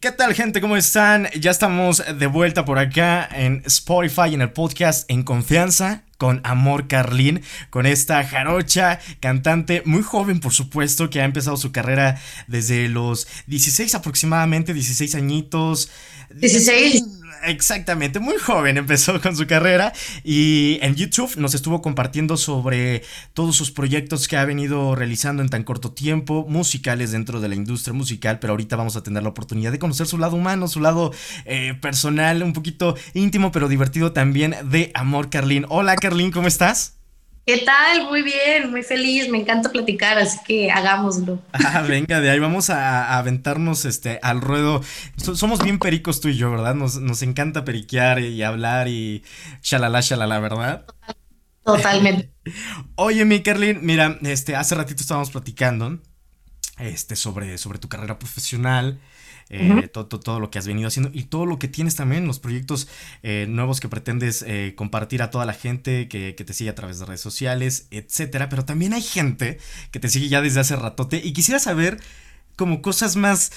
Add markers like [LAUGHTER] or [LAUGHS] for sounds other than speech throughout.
¿Qué tal gente? ¿Cómo están? Ya estamos de vuelta por acá en Spotify, en el podcast En Confianza con Amor Carlín, con esta jarocha cantante muy joven, por supuesto, que ha empezado su carrera desde los 16 aproximadamente, 16 añitos. 16. Exactamente, muy joven empezó con su carrera y en YouTube nos estuvo compartiendo sobre todos sus proyectos que ha venido realizando en tan corto tiempo, musicales dentro de la industria musical, pero ahorita vamos a tener la oportunidad de conocer su lado humano, su lado eh, personal, un poquito íntimo pero divertido también de Amor Carlín. Hola Carlín, ¿cómo estás? ¿Qué tal? Muy bien, muy feliz, me encanta platicar, así que hagámoslo. [LAUGHS] Ah, venga, de ahí vamos a, aventarnos este al ruedo. somos bien pericos tú y yo, ¿verdad? Nos, nos encanta periquear y hablar y shalala, shalala, ¿verdad? Totalmente. [LAUGHS] Oye, mi Kerlin, mira, este, hace ratito estábamos platicando este, sobre, sobre tu carrera profesional. Eh, todo, todo, lo que has venido haciendo y todo lo que tienes también, los proyectos eh, nuevos que pretendes eh, compartir a toda la gente que, te sigue a través de redes sociales, etcétera. Pero también hay gente que te sigue ya desde hace ratote y quisiera saber como cosas más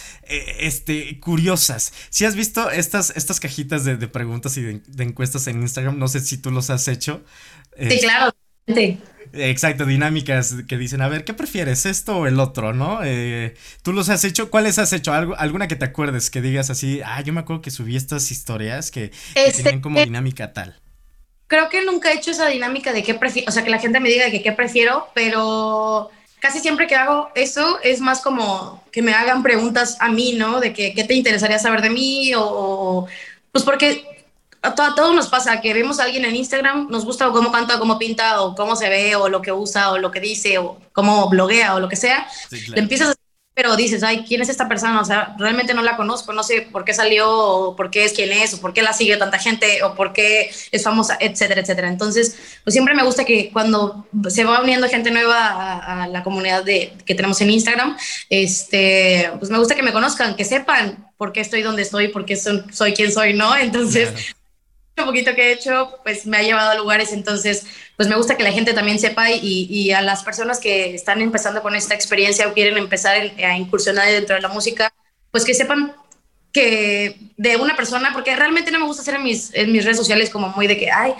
este, curiosas. Si has visto estas, estas cajitas de, preguntas y de, encuestas en Instagram, no sé si tú los has hecho. Sí, claro. Exacto, dinámicas que dicen, a ver, ¿qué prefieres, esto o el otro, no? Eh, ¿Tú los has hecho? ¿Cuáles has hecho? ¿Algo, ¿Alguna que te acuerdes que digas así, ah, yo me acuerdo que subí estas historias que, este, tienen como dinámica tal? Creo que nunca he hecho esa dinámica de qué prefiero, o sea, que la gente me diga que qué prefiero, pero casi siempre que hago eso es más como que me hagan preguntas a mí, ¿no? De que, qué te interesaría saber de mí o, pues porque a, todos nos pasa que vemos a alguien en Instagram, nos gusta cómo canta, cómo pinta, o cómo se ve, o lo que usa, o lo que dice, o cómo bloguea, o lo que sea. Le empiezas a pero dices, ay, ¿quién es esta persona? O sea, realmente no la conozco, no sé por qué salió, o por qué es quien es, o por qué la sigue tanta gente, o por qué es famosa, etcétera, etcétera. Entonces, pues siempre me gusta que cuando se va uniendo gente nueva a, la comunidad de, que tenemos en Instagram, este, pues me gusta que me conozcan, que sepan por qué estoy donde estoy, por qué soy, soy quien soy, ¿no? Entonces, un poquito que he hecho, pues me ha llevado a lugares, entonces, pues me gusta que la gente también sepa y, y a las personas que están empezando con esta experiencia o quieren empezar a incursionar dentro de la música, pues que sepan que de una persona, porque realmente no me gusta hacer en mis, en mis redes sociales como muy de que, ay,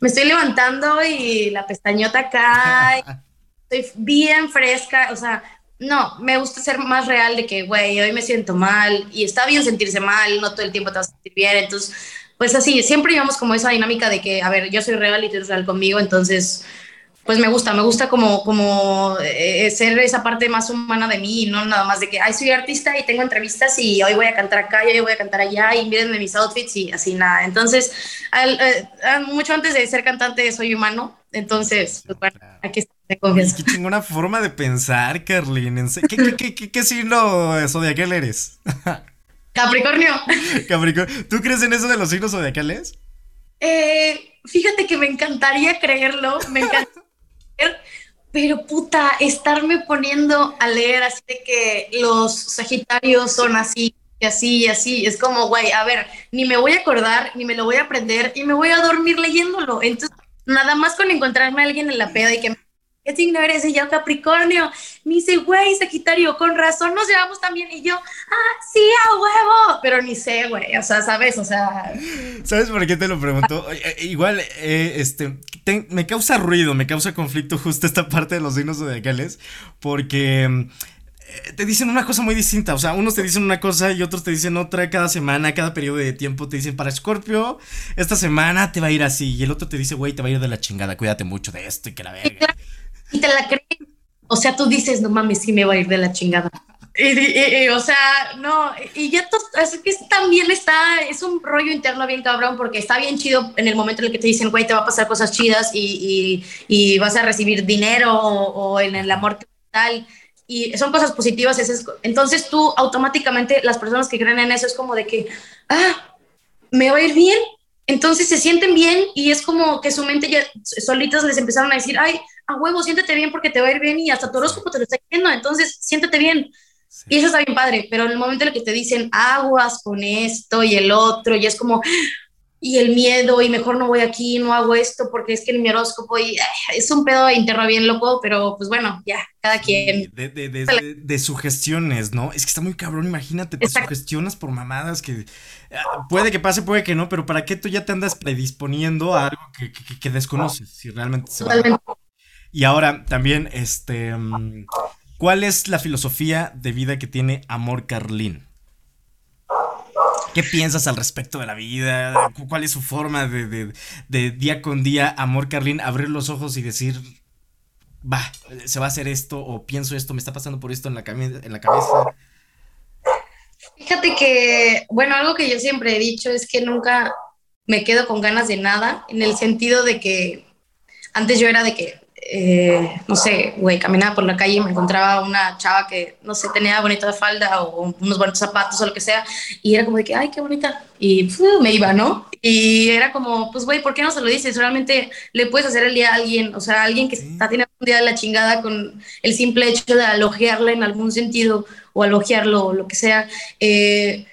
me estoy levantando y la pestañota acá, [LAUGHS] estoy bien fresca, o sea, no, me gusta ser más real de que, güey, hoy me siento mal y está bien sentirse mal, no todo el tiempo te vas a sentir bien, entonces pues así, siempre llevamos como esa dinámica de que, a ver, yo soy real y tú eres real conmigo, entonces, pues me gusta, me gusta como, como eh, ser esa parte más humana de mí, no nada más de que, ay, soy artista y tengo entrevistas y hoy voy a cantar acá y hoy voy a cantar allá y mírenme mis outfits y así nada. Entonces, eh, mucho antes de ser cantante soy humano, entonces, pues bueno, aquí. De confianza. Qué chingona forma de pensar, Carlin. ¿Qué, qué, qué, qué, qué signo zodiacal eres? [LAUGHS] Capricornio. Capricornio. ¿Tú crees en eso de los signos zodiacales? Eh, fíjate que me encantaría creerlo, me encantaría [LAUGHS] pero puta, estarme poniendo a leer así de que los Sagitarios son así, y así, y así, es como, güey, a ver, ni me voy a acordar, ni me lo voy a aprender, y me voy a dormir leyéndolo. Entonces, nada más con encontrarme a alguien en la peda y que me ¿qué signo eres? Y yo, Capricornio. Me dice, güey, Sagitario, con razón nos llevamos también. Y yo, ah, sí, a huevo. Pero ni sé, güey, o sea, ¿sabes? O sea... ¿Sabes por qué te lo pregunto? [LAUGHS] Eh, igual, eh, este, me causa ruido, me causa conflicto justo esta parte de los signos zodiacales, porque eh, te dicen una cosa muy distinta. O sea, unos te dicen una cosa y otros te dicen otra cada semana, cada periodo de tiempo. Te dicen, para Scorpio, esta semana te va a ir así. Y el otro te dice, güey, te va a ir de la chingada, cuídate mucho de esto y que la verga y te la crees. O sea, tú dices, no mames, sí me va a ir de la chingada. Y, o sea, no, y ya es que también está, es un rollo interno bien cabrón, porque está bien chido en el momento en el que te dicen, güey, te va a pasar cosas chidas y, y, vas a recibir dinero o, en el amor tal, y son cosas positivas. entonces tú automáticamente, las personas que creen en eso es como de que, ah, me va a ir bien, entonces se sienten bien y es como que su mente ya solitas les empezaron a decir, ay, a huevo, siéntete bien porque te va a ir bien y hasta tu horóscopo te lo está diciendo, entonces siéntete bien. Y eso está bien padre, pero en el momento en el que te dicen aguas con esto y el otro, y es como, y el miedo y mejor no voy aquí, no hago esto porque es que en mi horóscopo y es un pedo interno bien loco, pero pues bueno, ya, cada quien. De, de, de, de, sugestiones, ¿no? Es que está muy cabrón, imagínate, te sugestionas por mamadas que ah, puede que pase, puede que no, pero ¿para qué tú ya te andas predisponiendo a algo que, que, desconoces? Si realmente se va Y ahora también, este, mm, ¿cuál es la filosofía de vida que tiene Amor Carlín? ¿Qué piensas al respecto de la vida? ¿Cuál es su forma de, día con día, amor Carlín, abrir los ojos y decir, va, se va a hacer esto o pienso esto, me está pasando por esto en la, en la cabeza? Fíjate que, bueno, algo que yo siempre he dicho es que nunca me quedo con ganas de nada, en el sentido de que antes yo era de que eh, no sé, güey, caminaba por la calle y me encontraba una chava que, no sé, tenía bonita falda o unos bonitos zapatos o lo que sea, y era como de que, ay, qué bonita, y me iba, ¿no? Y era como, pues, güey, ¿por qué no se lo dices? Realmente le puedes hacer el día a alguien, o sea, alguien que está teniendo un día de la chingada con el simple hecho de alogiarla en algún sentido o alogiarlo o lo que sea. Eh,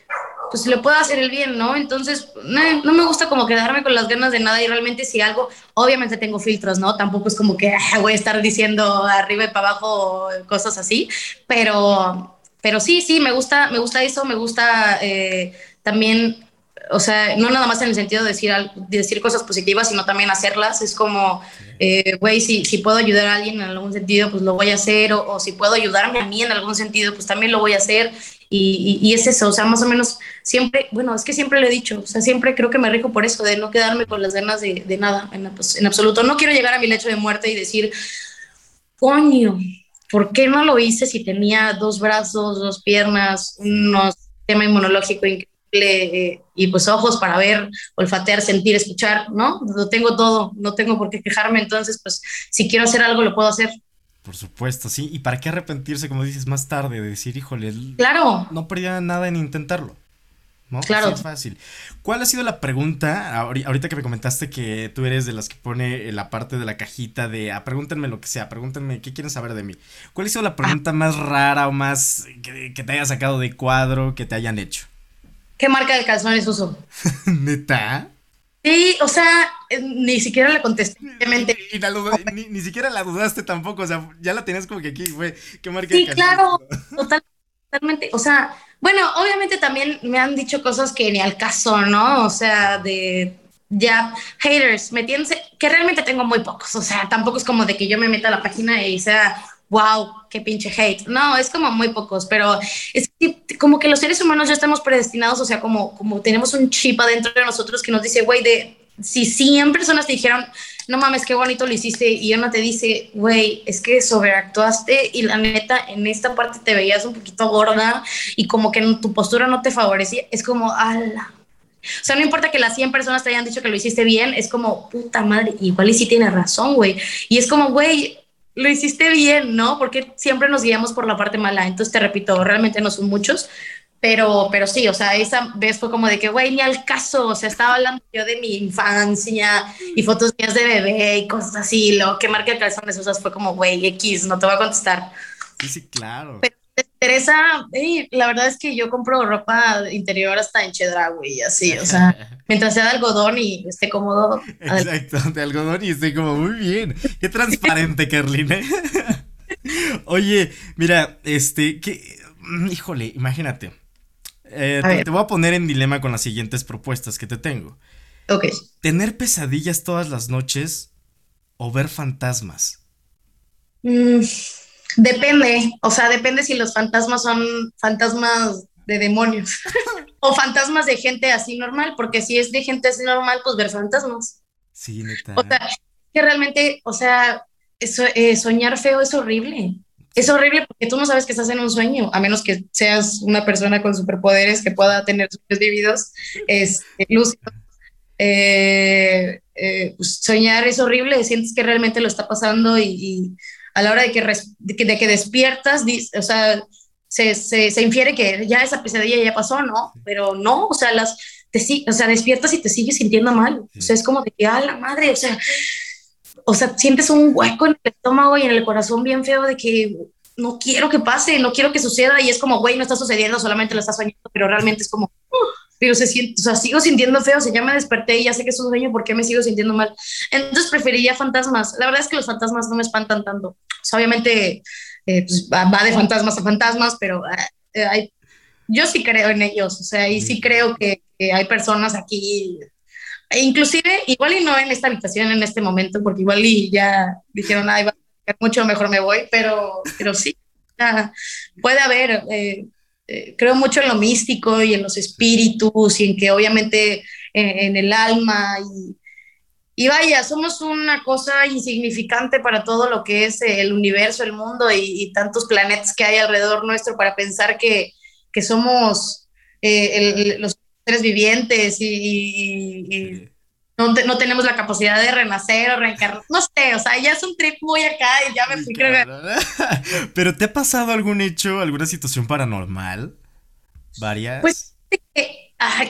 pues le puedo hacer el bien, ¿no? Entonces, no, no, me gusta como quedarme con las ganas de nada y realmente si algo, obviamente tengo filtros, ¿no? Tampoco es como que voy a estar diciendo arriba y para abajo cosas así, pero, pero sí, sí, me gusta, me gusta eso, me gusta eh, también, o sea, no nada más en el sentido de decir, decir cosas positivas, sino también hacerlas, es como, eh, güey, si, si puedo ayudar a alguien en algún sentido, pues lo voy a hacer, o, o si puedo ayudarme a mí en algún sentido, pues también lo voy a hacer, y, es eso, o sea, más o menos siempre, bueno, es que siempre lo he dicho, o sea, siempre creo que me rijo por eso, de no quedarme con las ganas de, nada, pues, en, absoluto. No quiero llegar a mi lecho de muerte y decir, coño, ¿por qué no lo hice si tenía dos brazos, dos piernas, un sistema inmunológico increíble eh, y pues ojos para ver, olfatear, sentir, escuchar, ¿no? Lo tengo todo, no tengo por qué quejarme, entonces, pues, si quiero hacer algo, lo puedo hacer. Por supuesto, sí. ¿Y para qué arrepentirse, como dices más tarde, de decir, híjole, claro. no perdía nada en intentarlo? ¿no? Claro. es fácil. ¿Cuál ha sido la pregunta? Ahorita que me comentaste que tú eres de las que pone la parte de la cajita de ah, pregúntenme lo que sea, pregúntenme qué quieren saber de mí. ¿Cuál ha sido la pregunta ah. más rara o más que, te haya sacado de cuadro que te hayan hecho? ¿Qué marca de calzones uso? [LAUGHS] ¿Neta? Sí, o sea, eh, ni siquiera la contesté. ni, ni, siquiera la dudaste tampoco, o sea, ya la tenías como que aquí, fue, ¿qué marca Sí, claro, totalmente. O sea, bueno, obviamente también me han dicho cosas que ni al caso, ¿no? O sea, de ya haters, metiéndose, que realmente tengo muy pocos, o sea, tampoco es como de que yo me meta a la página y sea wow, qué pinche hate. No, es como muy pocos, pero es como que los seres humanos ya estamos predestinados, o sea, como, como tenemos un chip adentro de nosotros que nos dice, güey, de si 100 personas te dijeron, no mames, qué bonito lo hiciste, y uno te dice, güey, es que sobreactuaste y la neta, en esta parte te veías un poquito gorda y como que tu postura no te favorecía, es como, ala. O sea, no importa que las 100 personas te hayan dicho que lo hiciste bien, es como, puta madre, igual y sí tienes razón, güey. Y es como, güey, lo hiciste bien, ¿no? Porque siempre nos guiamos por la parte mala. Entonces, te repito, realmente no son muchos, pero, pero sí, o sea, esa vez fue como de que, güey, ni al caso, o sea, estaba hablando yo de mi infancia y fotos mías de bebé y cosas así, lo que marca el calzón de fue como, güey, X, no te voy a contestar. Sí, sí, claro. Teresa, la verdad es que yo compro ropa interior hasta en chedra, güey, así, o sea, [LAUGHS] mientras sea de algodón y esté cómodo. Exacto, de algodón y esté como muy bien. Qué transparente, Carlina. ¿eh? [LAUGHS] Oye, mira, este, que, mm, híjole, imagínate. Eh, te, voy a poner en dilema con las siguientes propuestas que te tengo. Ok. ¿Tener pesadillas todas las noches o ver fantasmas? Mm. Depende, o sea, depende si los fantasmas son fantasmas de demonios [LAUGHS] o fantasmas de gente así normal, porque si es de gente así normal, pues ver fantasmas. Sí, neta. O sea, que realmente, o sea, eso, eh, soñar feo es horrible. Es horrible porque tú no sabes que estás en un sueño, a menos que seas una persona con superpoderes que pueda tener sueños vividos, este, lúcidos. Eh, eh, pues soñar es horrible, sientes que realmente lo está pasando y a la hora de que, de que, despiertas, o sea, se, se, infiere que ya esa pesadilla ya pasó, ¿no? Pero no, o sea, las, te, o sea, despiertas y te sigues sintiendo mal. O sea, es como de que, ah, la madre, o sea, o sea, sientes un hueco en el estómago y en el corazón bien feo de que no quiero que pase, no quiero que suceda y es como, güey, no está sucediendo, solamente lo estás soñando, pero realmente es como, pero se siente, o sea, sigo sintiendo feo, o sea, ya me desperté y ya sé que es un sueño, ¿por qué me sigo sintiendo mal? Entonces preferiría fantasmas. La verdad es que los fantasmas no me espantan tanto. O sea, obviamente eh, pues, va, de fantasmas a fantasmas, pero eh, hay, yo sí creo en ellos, o sea, y sí creo que, hay personas aquí, e inclusive, igual y no en esta habitación en este momento, porque igual y ya dijeron, ay, va a mucho mejor me voy, pero, pero sí, puede haber, eh, eh, creo mucho en lo místico y en los espíritus y en que obviamente en, el alma y, y, vaya, somos una cosa insignificante para todo lo que es el universo, el mundo y, tantos planetas que hay alrededor nuestro para pensar que, que somos eh, los seres vivientes y, no, no, tenemos la capacidad de renacer o reencarnar. No sé, o sea, ya es un trip muy acá y ya me fui creo [LAUGHS] ¿Pero te ha pasado algún hecho, alguna situación paranormal? ¿Varias? Pues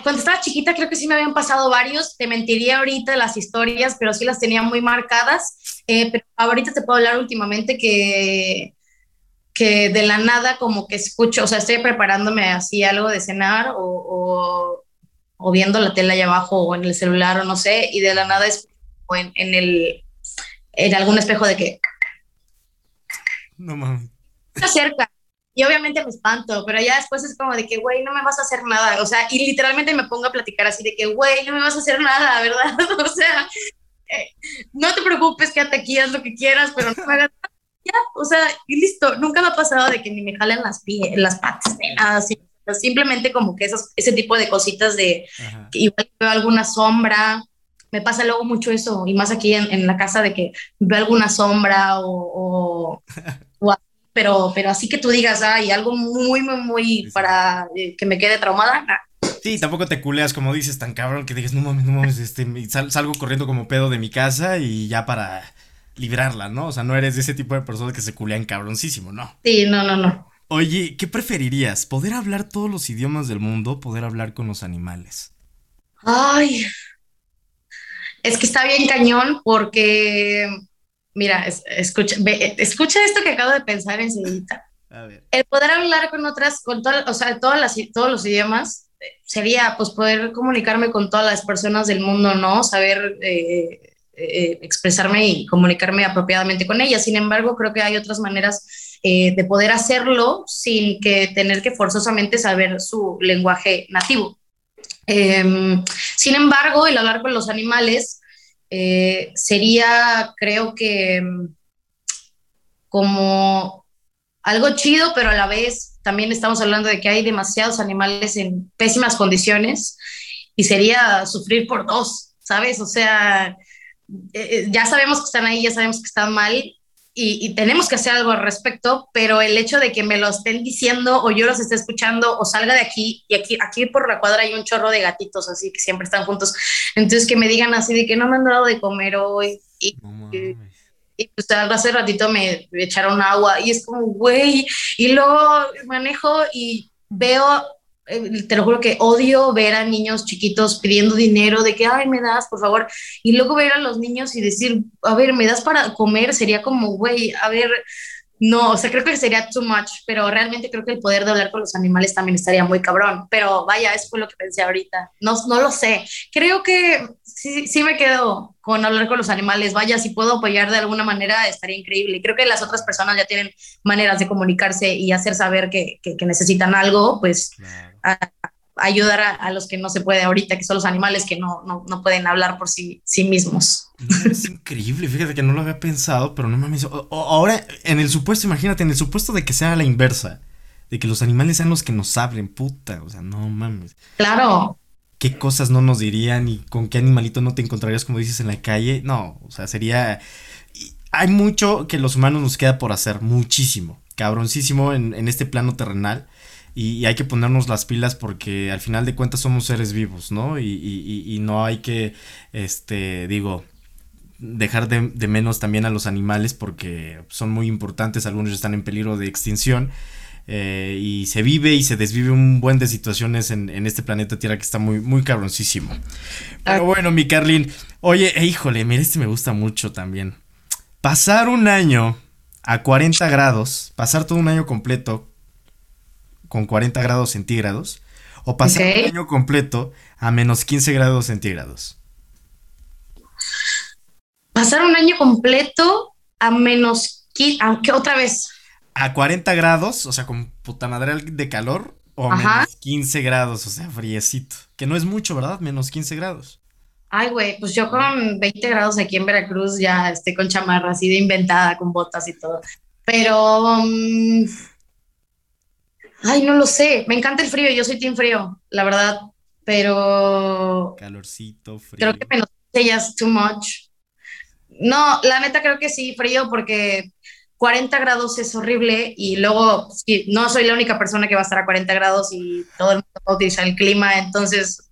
cuando estaba chiquita creo que sí me habían pasado varios. Te mentiría ahorita las historias, pero sí las tenía muy marcadas. Eh, pero ahorita te puedo hablar últimamente que, que de la nada como que escucho, o sea, estoy preparándome así algo de cenar o o viendo la tela allá abajo o en el celular o no sé, y de la nada es o en, en el en algún espejo de que no mames. Se acerca. Y obviamente me espanto, pero ya después es como de que, güey, no me vas a hacer nada. O sea, y literalmente me pongo a platicar así de que, güey, no me vas a hacer nada, ¿verdad? [LAUGHS] o sea, eh, no te preocupes, quédate aquí, haz lo que quieras, pero no me hagas ya, o sea, y listo. Nunca me ha pasado de que ni me jalen las, pie, las patas, ni nada así simplemente como que esos, ese tipo de cositas de que igual veo alguna sombra, me pasa luego mucho eso, y más aquí en, en la casa de que veo alguna sombra o, o, pero, pero así que tú digas, ay, algo muy, muy, muy para eh, que me quede traumada. Sí, tampoco te culeas como dices tan cabrón que dices, no mames, no mames, este, salgo corriendo como pedo de mi casa y ya para librarla, ¿no? O sea, no eres de ese tipo de personas que se culean cabroncísimo, ¿no? Sí, no, no, no. Oye, ¿qué preferirías? ¿Poder hablar todos los idiomas del mundo poder hablar con los animales? Ay, es que está bien cañón porque, mira, escucha, escucha esto que acabo de pensar enseguida. A ver. El poder hablar con otras, con todas, o sea, todas las, todos los idiomas sería pues poder comunicarme con todas las personas del mundo, ¿no? Saber eh, eh, expresarme y comunicarme apropiadamente con ellas. Sin embargo, creo que hay otras maneras eh, de poder hacerlo sin que tener que forzosamente saber su lenguaje nativo. Em, sin embargo, el hablar con los animales eh, sería, creo que, como algo chido, pero a la vez también estamos hablando de que hay demasiados animales en pésimas condiciones y sería sufrir por dos, ¿sabes? O sea, eh, ya sabemos que están ahí, ya sabemos que están mal y, tenemos que hacer algo al respecto, pero el hecho de que me lo estén diciendo o yo los esté escuchando o salga de aquí y aquí, aquí por la cuadra hay un chorro de gatitos así que siempre están juntos, entonces que me digan así de que no me han dado de comer hoy y, y, pues hace ratito me echaron agua y es como, güey, y luego manejo y veo te lo juro que odio ver a niños chiquitos pidiendo dinero, de que, ay, me das, por favor, y luego ver a los niños y decir, a ver, me das para comer, sería como, güey, a ver, no, o sea, creo que sería too much, pero realmente creo que el poder de hablar con los animales también estaría muy cabrón, pero vaya, eso fue lo que pensé ahorita, no, no lo sé, creo que sí, sí me quedo con hablar con los animales, vaya, si puedo apoyar de alguna manera, estaría increíble, creo que las otras personas ya tienen maneras de comunicarse y hacer saber que, que, necesitan algo, pues ayudar a, los que no se puede ahorita, que son los animales que no, no, no pueden hablar por sí, sí mismos. es increíble, fíjate que no lo había pensado, pero no mames. ahora, en el supuesto, imagínate, en el supuesto de que sea la inversa, de que los animales sean los que nos hablen, puta, o sea, no mames. Claro. ¿Qué cosas no nos dirían y con qué animalito no te encontrarías, como dices, en la calle? No, o sea, sería... Hay mucho que los humanos nos queda por hacer, muchísimo, cabroncísimo en, en este plano terrenal y, hay que ponernos las pilas porque al final de cuentas somos seres vivos, ¿no? Y, y, y no hay que, este, digo, dejar de, de, menos también a los animales porque son muy importantes, algunos están en peligro de extinción. Eh, y se vive y se desvive un buen de situaciones en, en, este planeta Tierra que está muy, muy cabroncísimo. Pero ah. bueno, mi Carlin, oye, eh, híjole, mira, este me gusta mucho también. Pasar un año a 40 grados, pasar todo un año completo con 40 grados centígrados O pasar un año completo a menos 15 grados centígrados. Pasar un año completo a menos 15, aunque otra vez. A 40 grados, o sea, con puta madre de calor, o a menos 15 grados, o sea, friecito. Que no es mucho, ¿verdad? Menos 15 grados. Ay, güey, pues yo con 20 grados aquí en Veracruz ya estoy con chamarra así de inventada, con botas y todo. Pero. Um, ay, no lo sé. Me encanta el frío, yo soy team frío, la verdad. Pero. Calorcito, frío. Creo que menos ya es too much. No, la neta creo que sí, frío, porque 40 grados es horrible y luego no soy la única persona que va a estar a 40 grados y todo el mundo va a utilizar el clima, entonces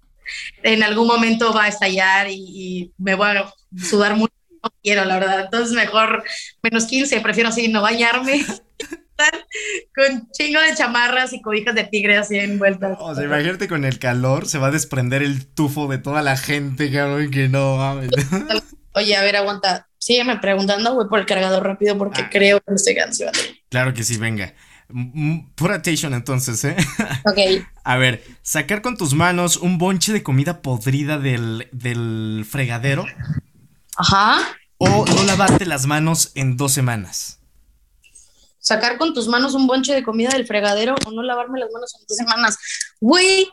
en algún momento va a estallar y, me voy a sudar mucho. No quiero, la verdad. Entonces, mejor menos 15, prefiero así no bañarme. [LAUGHS] con chingo de chamarras y cobijas de tigre así envueltas. O sea, imagínate con el calor, se va a desprender el tufo de toda la gente, que no mames. [LAUGHS] Oye, a ver, aguanta. Sígueme preguntando, voy por el cargador rápido porque ah. creo que me estoy cansando. Claro que sí, venga. Pura attention entonces, ¿eh? [LAUGHS] Ok. A ver, sacar con tus manos un bonche de comida podrida del, del fregadero. Ajá. O no lavarte las manos en dos semanas. Sacar con tus manos un bonche de comida del fregadero o no lavarme las manos en dos semanas. Güey,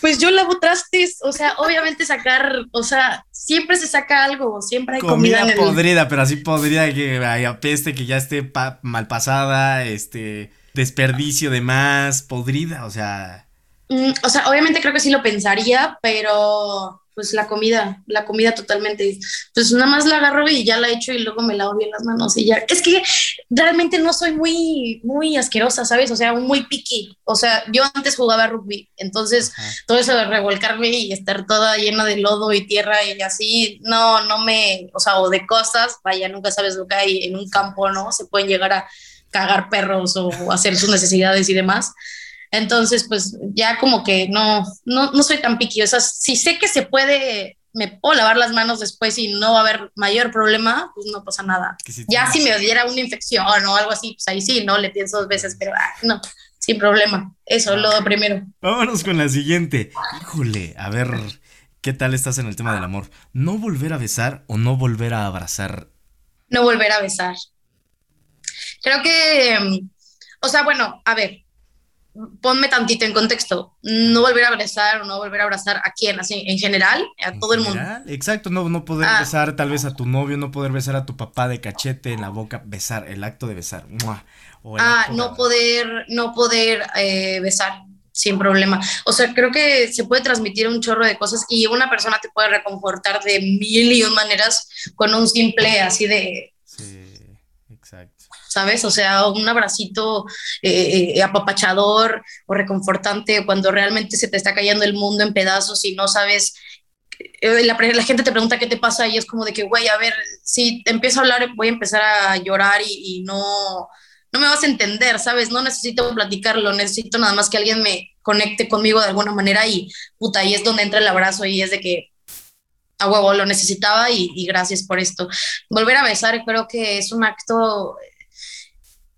pues yo lavo trastes, o sea, obviamente sacar, o sea, siempre se saca algo, siempre hay comida. Comida podrida, pero así podrida que haya peste, que ya esté mal pasada, este, desperdicio de más, podrida, o sea. Mm, o sea, obviamente creo que sí lo pensaría, pero pues la comida, la comida totalmente. Pues nada más la agarro y ya la echo y luego me lavo bien las manos y ya. Es que realmente no soy muy, muy asquerosa, ¿sabes? O sea, muy picky. O sea, yo antes jugaba rugby, entonces todo eso de revolcarme y estar toda llena de lodo y tierra y así, no, no me, o sea, o de cosas, vaya, nunca sabes lo que hay en un campo, ¿no? Se pueden llegar a cagar perros o hacer sus necesidades y demás. Entonces, pues ya como que no, no, no soy tan piqui. O sea, si sé que se puede, me puedo lavar las manos después y no va a haber mayor problema, pues no pasa nada. ya si me diera una infección o algo así, pues ahí sí, no le pienso dos veces, pero ah, no, sin problema. Eso, lo primero. Vámonos con la siguiente. Híjole, a ver, ¿qué tal estás en el tema del amor? ¿No volver a besar o no volver a abrazar? No volver a besar. Creo que, mm, o sea, bueno, a ver, ponme tantito en contexto, no volver a abrazar o no volver a abrazar a quién, así en general, a todo el mundo. Exacto, no, no poder ah. besar tal vez a tu novio, no poder besar a tu papá de cachete en la boca, besar, el acto de besar. ah, no poder, no poder eh, besar sin problema. O sea, creo que se puede transmitir un chorro de cosas y una persona te puede reconfortar de mil y un maneras con un simple así de... Sí. ¿Sabes? O sea, un abracito eh, eh, apapachador o reconfortante cuando realmente se te está cayendo el mundo en pedazos y no sabes eh, la, gente te pregunta qué te pasa y es como de que, güey, a ver, si empiezo a hablar voy a empezar a llorar y, no, no me vas a entender, ¿sabes? No necesito platicarlo, necesito nada más que alguien me conecte conmigo de alguna manera y puta, ahí es donde entra el abrazo y es de que a huevo lo necesitaba y, y gracias por esto. Volver a besar creo que es un acto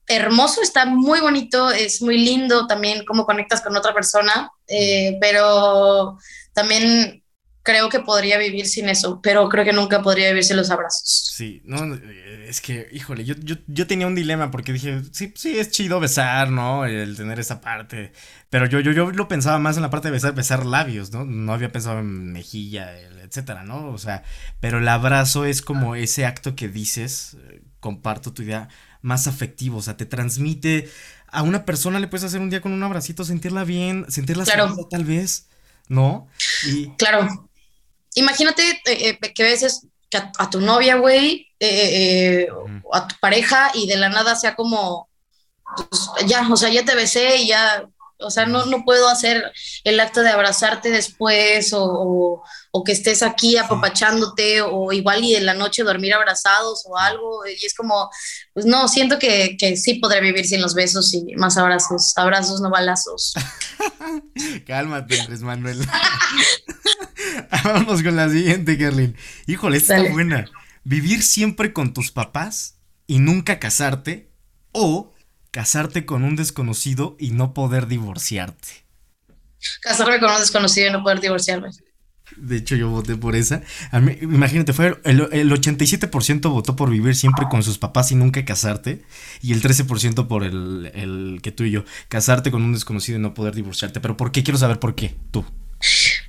hermoso, está muy bonito, es muy lindo también cómo conectas con otra persona, eh, pero también creo que podría vivir sin eso, pero creo que nunca podría vivir sin los abrazos. Sí, no, es que, híjole, yo, yo, tenía un dilema porque dije, sí, sí, es chido besar, ¿no? El tener esa parte, pero yo, yo, yo lo pensaba más en la parte de besar, besar labios, ¿no? No había pensado en mejilla, etcétera, ¿no? O sea, pero el abrazo es como ese acto que dices, eh, comparto tu idea, más afectivo, o sea, te transmite a una persona le puedes hacer un día con un abracito, sentirla bien, sentirla claro. tal vez, ¿no? Y... Claro. Imagínate eh, eh, que a veces que a, tu novia, güey, eh, a tu pareja y de la nada sea como, pues, ya, o sea, ya te besé y ya o sea, no, no puedo hacer el acto de abrazarte después o, que estés aquí apapachándote o igual y en la noche dormir abrazados o algo. Y es como, pues no, siento que, sí podré vivir sin los besos y más abrazos. Abrazos, no balazos. [LAUGHS] Cálmate, Andrés Manuel. [LAUGHS] Vamos con la siguiente, Carlin. Híjole, esta está buena. Vivir siempre con tus papás y nunca casarte o casarte con un desconocido y no poder divorciarte. Casarme con un desconocido y no poder divorciarme. De hecho, yo voté por esa. imagínate, fue el, el 87% votó por vivir siempre con sus papás y nunca casarte. Y el 13% por el, el, que tú y yo. Casarte con un desconocido y no poder divorciarte. Pero ¿por qué? Quiero saber por qué, tú.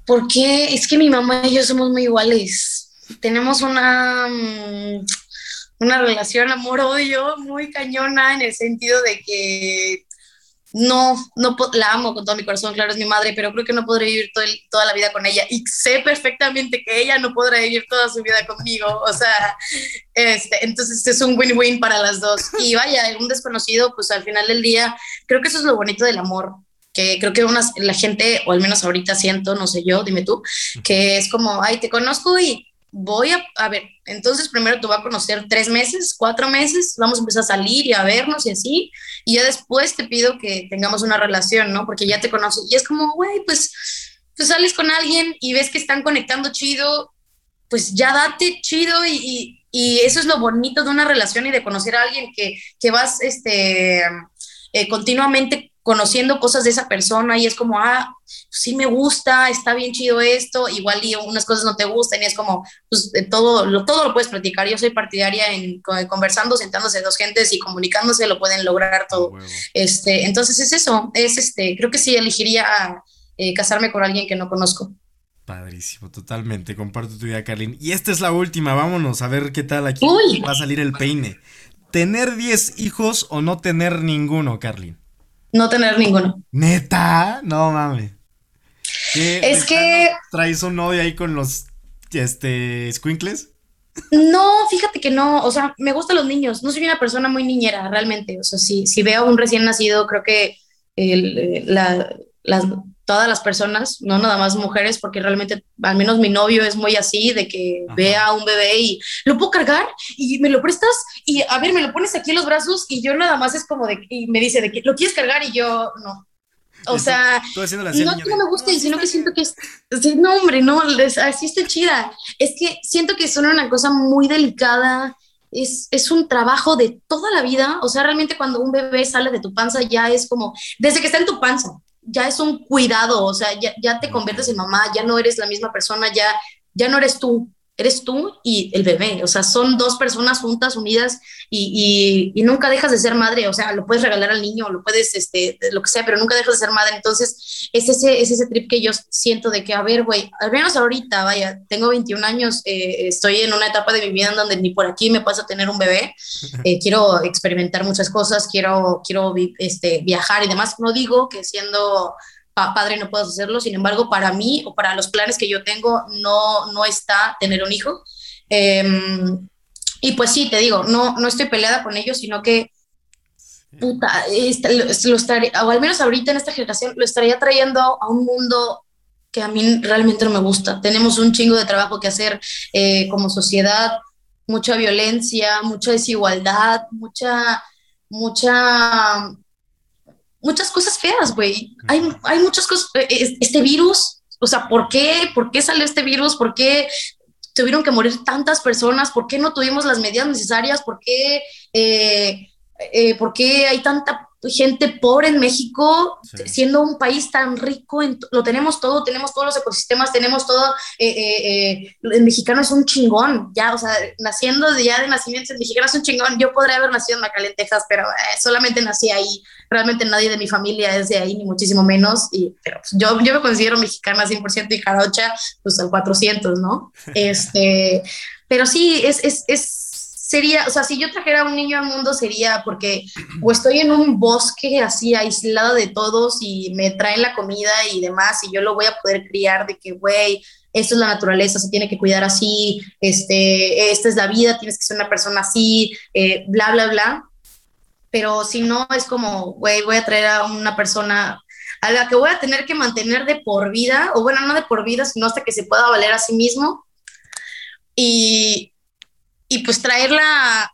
Porque es que mi mamá y yo somos muy iguales. Tenemos una, mm, una relación amor-odio muy cañona en el sentido de que no, no la amo con todo mi corazón, claro, es mi madre, pero creo que no podré vivir toda la vida con ella y sé perfectamente que ella no podrá vivir toda su vida conmigo, o sea, este, entonces es un win-win para las dos. Y vaya, un desconocido, pues al final del día, creo que eso es lo bonito del amor, que creo que la gente, o al menos ahorita siento, no sé yo, dime tú, que es como, ay, te conozco y voy a, a ver, entonces primero te voy a conocer tres meses, cuatro meses, vamos a empezar a salir y a vernos y así, y ya después te pido que tengamos una relación, ¿no? Porque ya te conozco. Y es como, güey, pues, pues sales con alguien y ves que están conectando chido, pues ya date chido y, y, eso es lo bonito de una relación y de conocer a alguien que, que vas, este, eh, continuamente conociendo cosas de esa persona y es como, ah, sí me gusta, está bien chido esto, igual y unas cosas no te gustan y es como, pues todo, lo, todo lo puedes platicar. Yo soy partidaria en conversando, sentándose dos gentes y comunicándose, lo pueden lograr todo. Este, entonces es eso, es este, creo que sí elegiría eh, casarme con alguien que no conozco. Padrísimo, totalmente, comparto tu idea, Carlin. Y esta es la última, vámonos a ver qué tal aquí va a salir el peine. ¿Tener 10 hijos o no tener ninguno, Carlin? No tener ninguno. Neta, no mames. Es que. ¿Traes un novio ahí con los este, squinkles? No, fíjate que no, o sea, me gustan los niños, no soy una persona muy niñera realmente, o sea, si, si veo a un recién nacido, creo que el, la, las, todas las personas, no nada más mujeres, porque realmente al menos mi novio es muy así, de que vea a un bebé y lo puedo cargar y me lo prestas y a ver, me lo pones aquí en los brazos y yo nada más es como de, y me dice de que lo quieres cargar y yo no. O sea, no que no me guste, sino que siento que es, no hombre, no, así está chida. Es que siento que son una cosa muy delicada, es, es, un trabajo de toda la vida. O sea, realmente cuando un bebé sale de tu panza ya es como, desde que está en tu panza, ya es un cuidado, o sea, ya, ya te conviertes en mamá, ya no eres la misma persona, ya, ya no eres tú, eres tú y el bebé, o sea, son dos personas juntas, unidas y, y, nunca dejas de ser madre, o sea, lo puedes regalar al niño, lo puedes, este, lo que sea, pero nunca dejas de ser madre, entonces es ese, es ese trip que yo siento de que, a ver, güey, al menos ahorita, vaya, tengo 21 años, eh, estoy en una etapa de mi vida en donde ni por aquí me pasa tener un bebé, [LAUGHS] eh, quiero experimentar muchas cosas, quiero, quiero este, viajar y demás, no digo que siendo padre no puedo hacerlo, sin embargo, para mí o para los planes que yo tengo, no, no está tener un hijo. Em, y pues sí, te digo, no, no estoy peleada con ellos, sino que, puta, lo, o al menos ahorita en esta generación, lo estaría trayendo a un mundo que a mí realmente no me gusta. Tenemos un chingo de trabajo que hacer eh, como sociedad, mucha violencia, mucha desigualdad, mucha, mucha muchas cosas feas, güey. Hay, hay muchas cosas. Eh, este virus, o sea, ¿por qué? ¿Por qué salió este virus? ¿Por qué tuvieron que morir tantas personas? ¿Por qué no tuvimos las medidas necesarias? ¿Por qué, eh, eh, ¿por qué hay tanta gente pobre en México, siendo un país tan rico, lo tenemos todo, tenemos todos los ecosistemas, tenemos todo, eh, eh, eh, el mexicano es un chingón, ya, o sea, naciendo de, ya de nacimiento, el mexicano es un chingón, yo podría haber nacido en Macalén, Texas, pero solamente nací ahí, realmente nadie de mi familia es de ahí, ni muchísimo menos, y, pero pues, yo, yo me considero mexicana 100% y jarocha, pues al 400, ¿no? [LAUGHS] Este, pero sí, es, es, es sería, o sea, si yo trajera un niño al mundo sería porque o estoy en un bosque así aislado de todos y me traen la comida y demás y yo lo voy a poder criar de que, güey, esto es la naturaleza, se tiene que cuidar así, este, esta es la vida, tienes que ser una persona así, eh, bla, bla, bla. Pero si no, es como, güey, voy a traer a una persona a la que voy a tener que mantener de por vida, o bueno, no de por vida, sino hasta que se pueda valer a sí mismo. Y, y pues traerla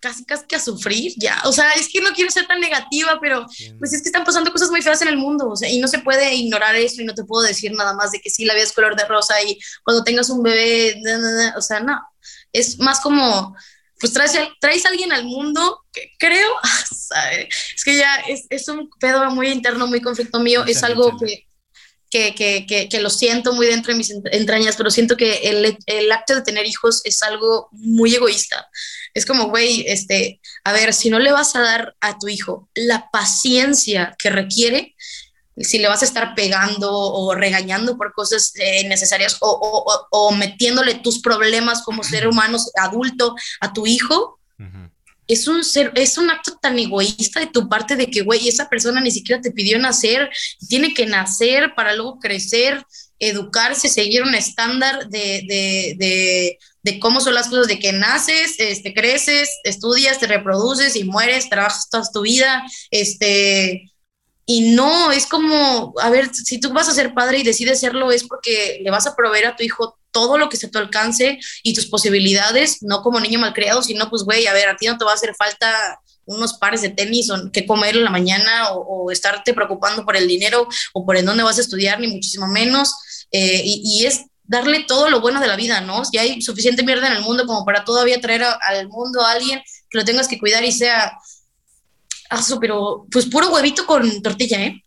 casi casi que a sufrir ya, o sea, es que no quiero ser tan negativa, pero pues es que están pasando cosas muy feas en el mundo, o sea, y no se puede ignorar eso y no te puedo decir nada más de que sí, la vida es color de rosa y cuando tengas un bebé, o sea, no, es más como, pues traes, traes a alguien al mundo que creo, [LAUGHS] es que ya es, es, un pedo muy interno, muy conflicto mío, es algo que que, que, que, que, lo siento muy dentro de mis entrañas, pero siento que el, el, acto de tener hijos es algo muy egoísta. Es como, güey, este, a ver, si no le vas a dar a tu hijo la paciencia que requiere, si le vas a estar pegando o regañando por cosas eh, necesarias o, o, o, metiéndole tus problemas como ser humano adulto a tu hijo, es un ser, es un acto tan egoísta de tu parte de que, güey, esa persona ni siquiera te pidió nacer, tiene que nacer para luego crecer, educarse, seguir un estándar de, de, de, de cómo son las cosas, de que naces, este, creces, estudias, te reproduces y mueres, trabajas toda tu vida, este, y no, es como, a ver, si tú vas a ser padre y decides serlo, es porque le vas a proveer a tu hijo todo lo que se te alcance y tus posibilidades, no como niño malcriado, sino pues, güey, a ver, a ti no te va a hacer falta unos pares de tenis o qué comer en la mañana o, estarte preocupando por el dinero o por en dónde vas a estudiar, ni muchísimo menos. Eh, y, es darle todo lo bueno de la vida, ¿no? Si hay suficiente mierda en el mundo como para todavía traer al mundo a alguien que lo tengas que cuidar y sea Ah, pero pues puro huevito con tortilla, ¿eh?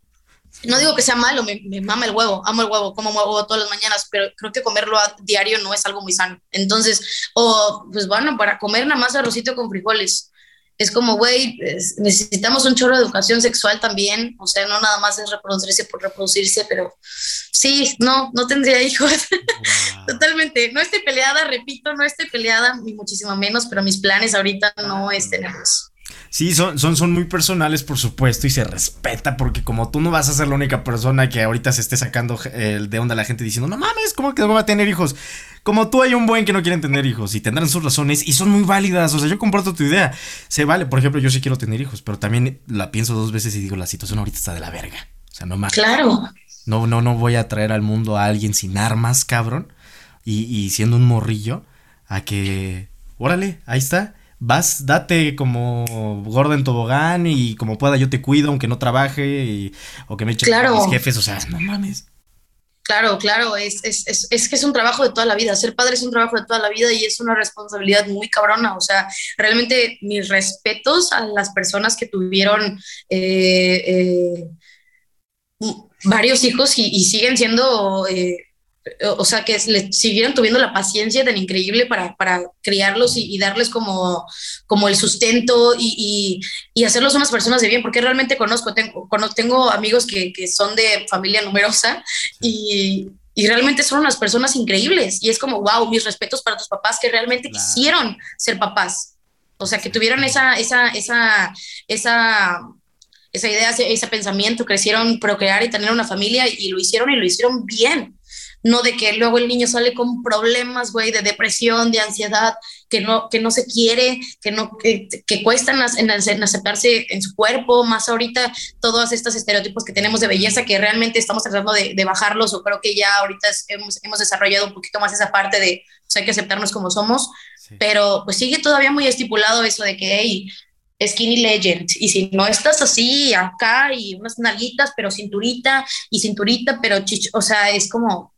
No digo que sea malo, me, me, mama el huevo, amo el huevo, como huevo todas las mañanas, pero creo que comerlo a diario no es algo muy sano. Entonces, o pues bueno, para comer nada más arrocito con frijoles. Es como, güey, necesitamos un chorro de educación sexual también, o sea, no nada más es reproducirse por reproducirse, pero sí, no, no tendría hijos. [LAUGHS] Totalmente, no estoy peleada, repito, no estoy peleada, ni muchísimo menos, pero mis planes ahorita no es tenerlos. Sí, son, son, son muy personales, por supuesto, y se respeta, porque como tú no vas a ser la única persona que ahorita se esté sacando el de onda a la gente diciendo, no mames, ¿cómo que no va a tener hijos? Como tú hay un buen que no quieren tener hijos y tendrán sus razones y son muy válidas. O sea, yo comparto tu idea. Se vale, por ejemplo, yo sí quiero tener hijos, pero también la pienso dos veces y digo, la situación ahorita está de la verga. O sea, no más. Claro. No, no, no voy a traer al mundo a alguien sin armas, cabrón. Y, y siendo un morrillo, a que. Órale, ahí está vas, date como gorda en tobogán y como pueda yo te cuido aunque no trabaje y, o que me eche claro. mis jefes, o sea, no mames. Claro, claro, es, es, es, es, que es un trabajo de toda la vida. Ser padre es un trabajo de toda la vida y es una responsabilidad muy cabrona. O sea, realmente mis respetos a las personas que tuvieron eh, eh, varios hijos y, y siguen siendo eh, o sea, que le siguieron tuviendo la paciencia tan increíble para, para criarlos y, darles como, como el sustento y, y, hacerlos unas personas de bien, porque realmente conozco, tengo, tengo amigos que, que son de familia numerosa y, y realmente son unas personas increíbles. Y es como, wow, mis respetos para tus papás que realmente quisieron ser papás, o sea, que tuvieron esa, esa, esa, esa esa idea, ese, pensamiento, crecieron procrear y tener una familia y lo hicieron y lo hicieron bien no de que luego el niño sale con problemas, güey, de depresión, de ansiedad, que no, que no se quiere, que no, que, que cuesta en, en, aceptarse en su cuerpo, más ahorita todos estos estereotipos que tenemos de belleza que realmente estamos tratando de, bajarlos o creo que ya ahorita hemos, hemos, desarrollado un poquito más esa parte de, pues hay que aceptarnos como somos, pero pues sigue todavía muy estipulado eso de que, hey, skinny legend. Y si no estás así, acá, y unas nalguitas, pero cinturita, y cinturita, pero chicho, o sea, es como,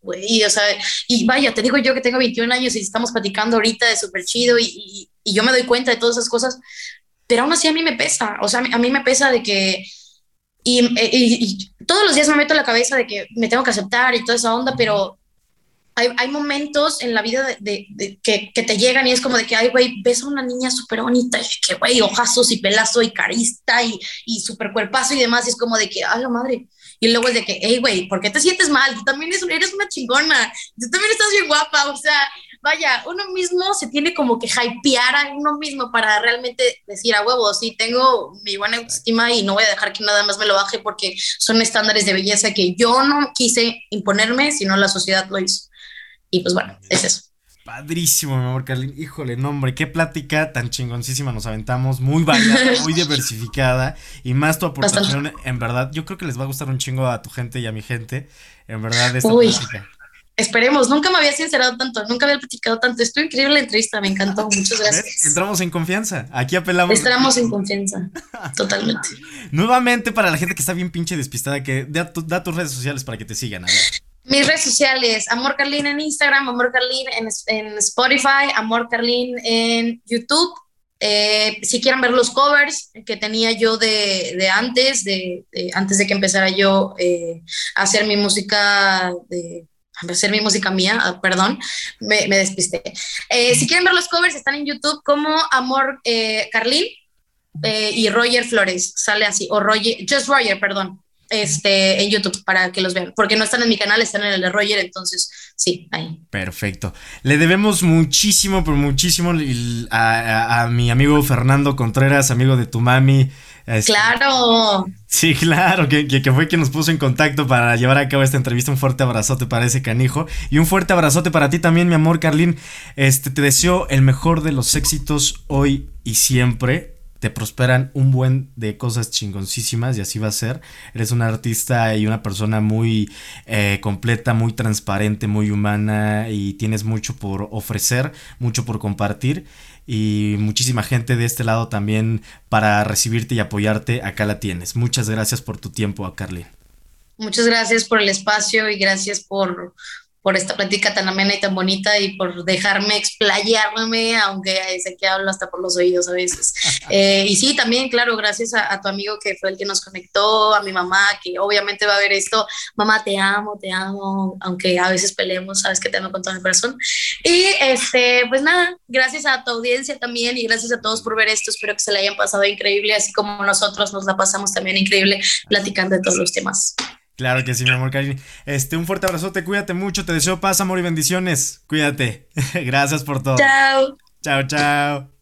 güey, o sea, y vaya, te digo yo que tengo 21 años y estamos platicando ahorita de súper chido y, y, yo me doy cuenta de todas esas cosas, pero aún así a mí me pesa, o sea, a mí me pesa de que, y, y, todos los días me meto en la cabeza de que me tengo que aceptar y toda esa onda, pero hay, hay momentos en la vida de, de, que, que, te llegan y es como de que, ay, güey, ves a una niña súper bonita y que, güey, ojazos y pelazo y carista y, y súper cuerpazo y demás, y es como de que, ay, la madre, y luego es de que, hey, güey, ¿por qué te sientes mal? Tú también eres una chingona, tú también estás bien guapa, o sea, vaya, uno mismo se tiene como que hypear a uno mismo para realmente decir a huevo, sí, tengo mi buena autoestima y no voy a dejar que nada más me lo baje porque son estándares de belleza que yo no quise imponerme, sino la sociedad lo hizo. Y pues bueno, es eso. Padrísimo, mi amor, Carlin. Híjole, no, hombre, qué plática tan chingoncísima nos aventamos. Muy variada, [LAUGHS] muy diversificada. Y más tu aportación, en verdad. Yo creo que les va a gustar un chingo a tu gente y a mi gente. En verdad, esta Uy, Esperemos, nunca me había sincerado tanto, nunca había platicado tanto. Estuvo increíble la entrevista, me encantó. Muchas gracias. Entramos en confianza. Aquí apelamos. Entramos en confianza, totalmente. [LAUGHS] Nuevamente, para la gente que está bien pinche despistada, que da, da tus redes sociales para que te sigan. A ver. Mis redes sociales, Amor Carlín en Instagram, Amor Carlín en, en Spotify, Amor Carlín en YouTube Eh, si quieren ver los covers que tenía yo de, antes, de, antes de que empezara yo eh, a hacer mi música de hacer mi música mía, ah, perdón, me, me despisté. Eh, si quieren ver los covers, están en YouTube como Amor Carlín y Roger Flores, sale así, o Roger, Just Roger, perdón este, en YouTube para que los vean, porque no están en mi canal, están en el de Roger, entonces sí, ahí. Perfecto. Le debemos muchísimo, pero muchísimo a, mi amigo Fernando Contreras, amigo de tu mami. Este, claro. Sí, claro, que, que, fue quien nos puso en contacto para llevar a cabo esta entrevista. Un fuerte abrazote para ese canijo. Y un fuerte abrazote para ti también, mi amor, Carlín. Este, te deseo el mejor de los éxitos hoy y siempre te prosperan un buen de cosas chingoncísimas y así va a ser. Eres una artista y una persona muy eh, completa, muy transparente, muy humana y tienes mucho por ofrecer, mucho por compartir y muchísima gente de este lado también para recibirte y apoyarte, acá la tienes. Muchas gracias por tu tiempo, Carly. Muchas gracias por el espacio y gracias por, por esta plática tan amena y tan bonita y por dejarme explayarme, aunque sé que hablo hasta por los oídos a veces. [LAUGHS] Eh, y sí, también, claro, gracias a, tu amigo que fue el que nos conectó, a mi mamá, que obviamente va a ver esto. Mamá, te amo, te amo, aunque a veces peleemos, sabes que te amo con todo mi corazón. Y este, pues nada, gracias a tu audiencia también y gracias a todos por ver esto. Espero que se le hayan pasado increíble, así como nosotros nos la pasamos también increíble platicando de todos los temas. Claro que sí, mi amor, Este, un fuerte abrazote, cuídate mucho, te deseo paz, amor y bendiciones. Cuídate. [LAUGHS] Gracias por todo. Chao. Chao, chao.